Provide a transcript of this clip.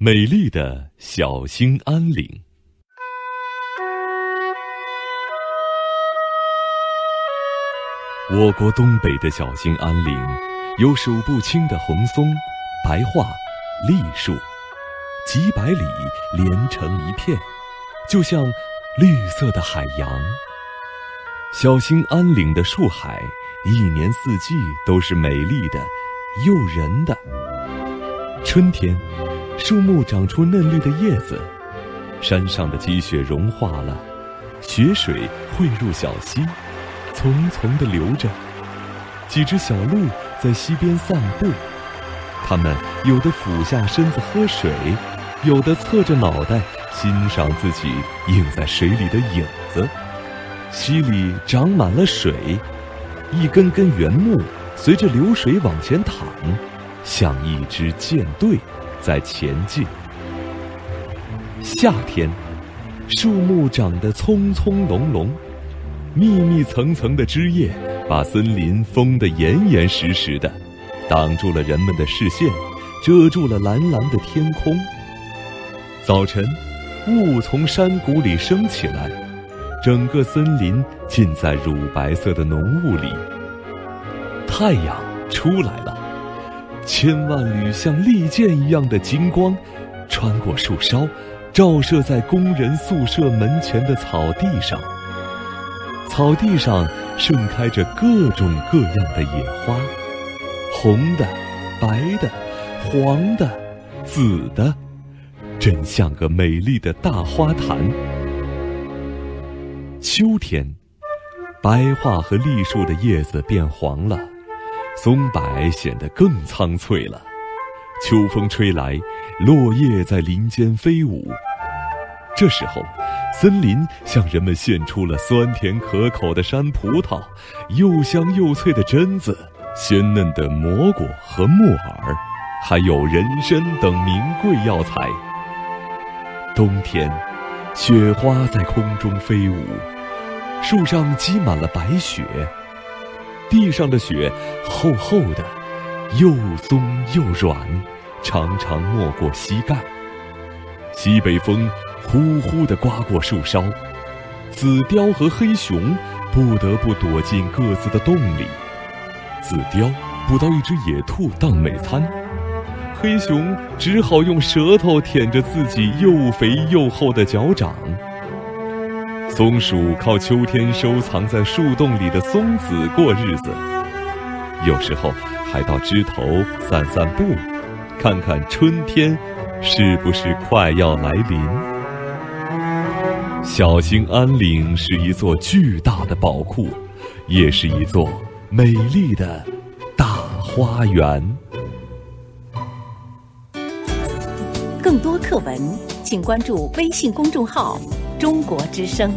美丽的小兴安岭。我国东北的小兴安岭，有数不清的红松、白桦、栗树，几百里连成一片，就像绿色的海洋。小兴安岭的树海，一年四季都是美丽的、诱人的。春天，树木长出嫩绿的叶子，山上的积雪融化了，雪水汇入小溪。淙淙地流着，几只小鹿在溪边散步。它们有的俯下身子喝水，有的侧着脑袋欣赏自己映在水里的影子。溪里长满了水，一根根圆木随着流水往前淌，像一支舰队在前进。夏天，树木长得葱葱茏茏。密密层层的枝叶把森林封得严严实实的，挡住了人们的视线，遮住了蓝蓝的天空。早晨，雾从山谷里升起来，整个森林浸在乳白色的浓雾里。太阳出来了，千万缕像利剑一样的金光，穿过树梢，照射在工人宿舍门前的草地上。草地上盛开着各种各样的野花，红的、白的、黄的、紫的，真像个美丽的大花坛。秋天，白桦和栗树的叶子变黄了，松柏显得更苍翠了。秋风吹来，落叶在林间飞舞。这时候。森林向人们献出了酸甜可口的山葡萄，又香又脆的榛子，鲜嫩的蘑菇和木耳，还有人参等名贵药材。冬天，雪花在空中飞舞，树上积满了白雪，地上的雪厚厚的，又松又软，常常没过膝盖。西北风。呼呼地刮过树梢，紫貂和黑熊不得不躲进各自的洞里。紫貂捕到一只野兔当美餐，黑熊只好用舌头舔着自己又肥又厚的脚掌。松鼠靠秋天收藏在树洞里的松子过日子，有时候还到枝头散散步，看看春天是不是快要来临。小兴安岭是一座巨大的宝库，也是一座美丽的大花园。更多课文，请关注微信公众号“中国之声”。